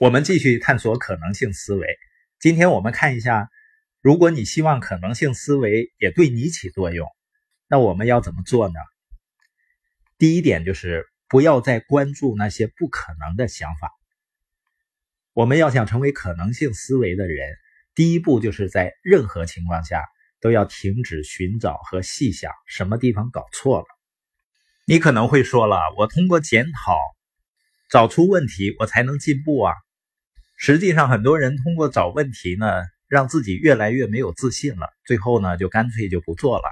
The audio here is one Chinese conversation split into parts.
我们继续探索可能性思维。今天我们看一下，如果你希望可能性思维也对你起作用，那我们要怎么做呢？第一点就是不要再关注那些不可能的想法。我们要想成为可能性思维的人，第一步就是在任何情况下都要停止寻找和细想什么地方搞错了。你可能会说了，我通过检讨找出问题，我才能进步啊。实际上，很多人通过找问题呢，让自己越来越没有自信了，最后呢，就干脆就不做了。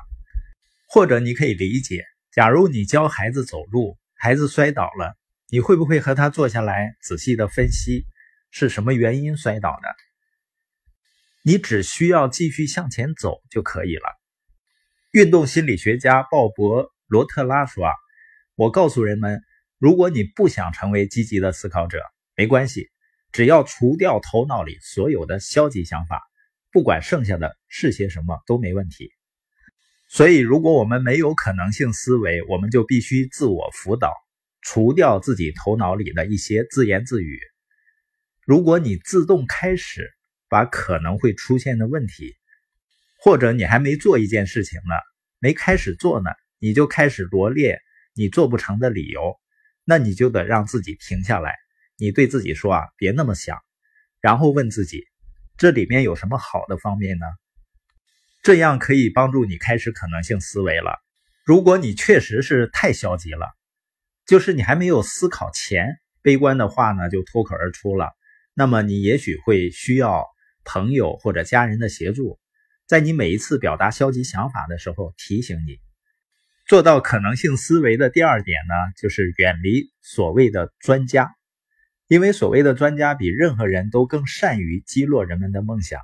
或者你可以理解，假如你教孩子走路，孩子摔倒了，你会不会和他坐下来仔细的分析是什么原因摔倒的？你只需要继续向前走就可以了。运动心理学家鲍勃·罗特拉说：“啊，我告诉人们，如果你不想成为积极的思考者，没关系。”只要除掉头脑里所有的消极想法，不管剩下的是些什么都没问题。所以，如果我们没有可能性思维，我们就必须自我辅导，除掉自己头脑里的一些自言自语。如果你自动开始把可能会出现的问题，或者你还没做一件事情呢，没开始做呢，你就开始罗列你做不成的理由，那你就得让自己停下来。你对自己说啊，别那么想，然后问自己，这里面有什么好的方面呢？这样可以帮助你开始可能性思维了。如果你确实是太消极了，就是你还没有思考前，悲观的话呢就脱口而出了，那么你也许会需要朋友或者家人的协助，在你每一次表达消极想法的时候提醒你。做到可能性思维的第二点呢，就是远离所谓的专家。因为所谓的专家比任何人都更善于击落人们的梦想。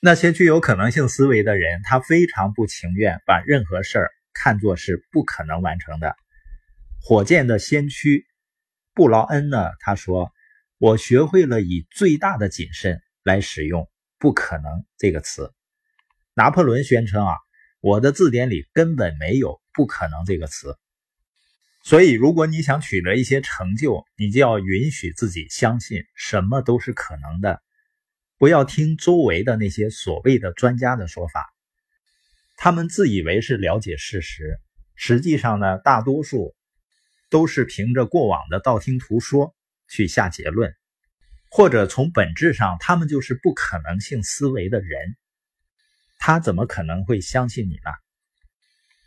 那些具有可能性思维的人，他非常不情愿把任何事儿看作是不可能完成的。火箭的先驱布劳恩呢？他说：“我学会了以最大的谨慎来使用‘不可能’这个词。”拿破仑宣称：“啊，我的字典里根本没有‘不可能’这个词。”所以，如果你想取得一些成就，你就要允许自己相信什么都是可能的，不要听周围的那些所谓的专家的说法。他们自以为是了解事实，实际上呢，大多数都是凭着过往的道听途说去下结论，或者从本质上，他们就是不可能性思维的人。他怎么可能会相信你呢？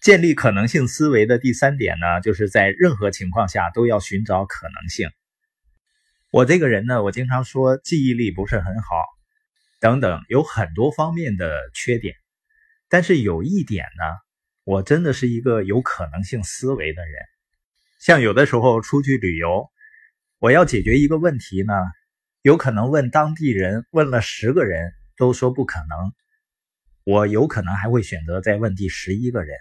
建立可能性思维的第三点呢，就是在任何情况下都要寻找可能性。我这个人呢，我经常说记忆力不是很好，等等，有很多方面的缺点。但是有一点呢，我真的是一个有可能性思维的人。像有的时候出去旅游，我要解决一个问题呢，有可能问当地人，问了十个人都说不可能，我有可能还会选择再问第十一个人。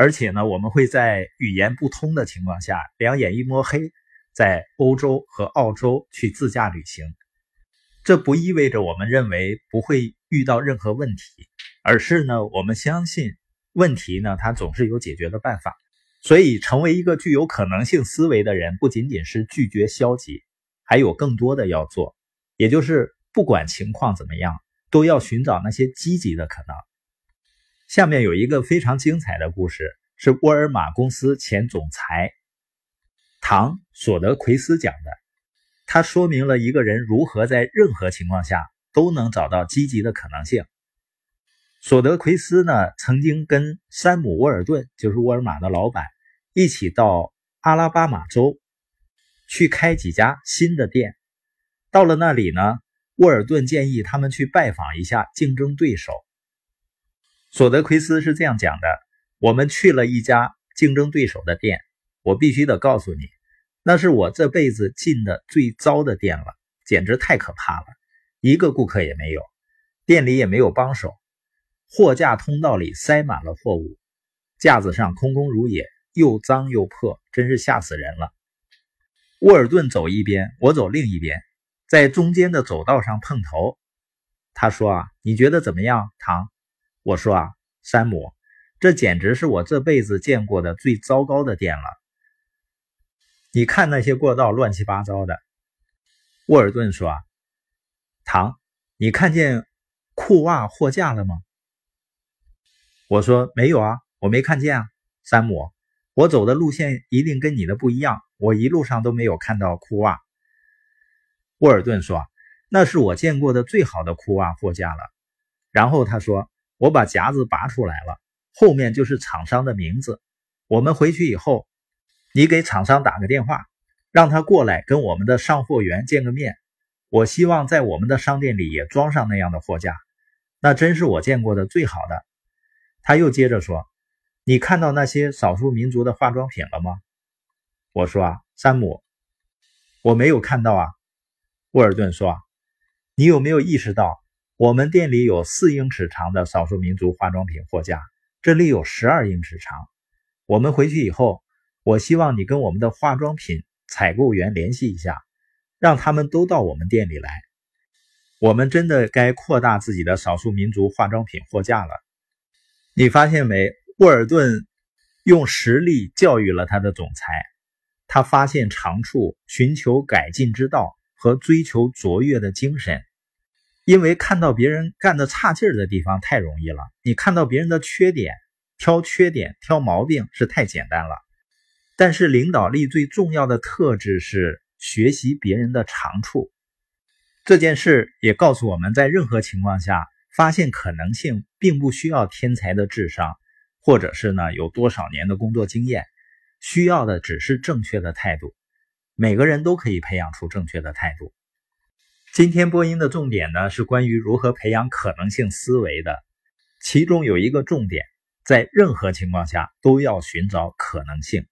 而且呢，我们会在语言不通的情况下，两眼一摸黑，在欧洲和澳洲去自驾旅行。这不意味着我们认为不会遇到任何问题，而是呢，我们相信问题呢，它总是有解决的办法。所以，成为一个具有可能性思维的人，不仅仅是拒绝消极，还有更多的要做，也就是不管情况怎么样，都要寻找那些积极的可能。下面有一个非常精彩的故事，是沃尔玛公司前总裁唐·索德奎斯讲的。他说明了一个人如何在任何情况下都能找到积极的可能性。索德奎斯呢，曾经跟山姆·沃尔顿，就是沃尔玛的老板，一起到阿拉巴马州去开几家新的店。到了那里呢，沃尔顿建议他们去拜访一下竞争对手。索德奎斯是这样讲的：“我们去了一家竞争对手的店，我必须得告诉你，那是我这辈子进的最糟的店了，简直太可怕了，一个顾客也没有，店里也没有帮手，货架通道里塞满了货物，架子上空空如也，又脏又破，真是吓死人了。”沃尔顿走一边，我走另一边，在中间的走道上碰头。他说：“啊，你觉得怎么样，唐？”我说啊，山姆，这简直是我这辈子见过的最糟糕的店了。你看那些过道乱七八糟的，沃尔顿说：“啊，唐，你看见裤袜货架了吗？”我说：“没有啊，我没看见啊。”山姆，我走的路线一定跟你的不一样，我一路上都没有看到裤袜。沃尔顿说：“那是我见过的最好的裤袜货架了。”然后他说：“我把夹子拔出来了，后面就是厂商的名字。我们回去以后，你给厂商打个电话，让他过来跟我们的上货员见个面。我希望在我们的商店里也装上那样的货架，那真是我见过的最好的。”他又接着说：“你看到那些少数民族的化妆品了吗？”我说：“啊，山姆，我没有看到啊。”沃尔顿说：“你有没有意识到，我们店里有四英尺长的少数民族化妆品货架，这里有十二英尺长。我们回去以后，我希望你跟我们的化妆品采购员联系一下，让他们都到我们店里来。我们真的该扩大自己的少数民族化妆品货架了。你发现没？沃尔顿用实力教育了他的总裁，他发现长处，寻求改进之道。”和追求卓越的精神，因为看到别人干的差劲儿的地方太容易了，你看到别人的缺点，挑缺点、挑毛病是太简单了。但是领导力最重要的特质是学习别人的长处。这件事也告诉我们在任何情况下发现可能性，并不需要天才的智商，或者是呢有多少年的工作经验，需要的只是正确的态度。每个人都可以培养出正确的态度。今天播音的重点呢，是关于如何培养可能性思维的。其中有一个重点，在任何情况下都要寻找可能性。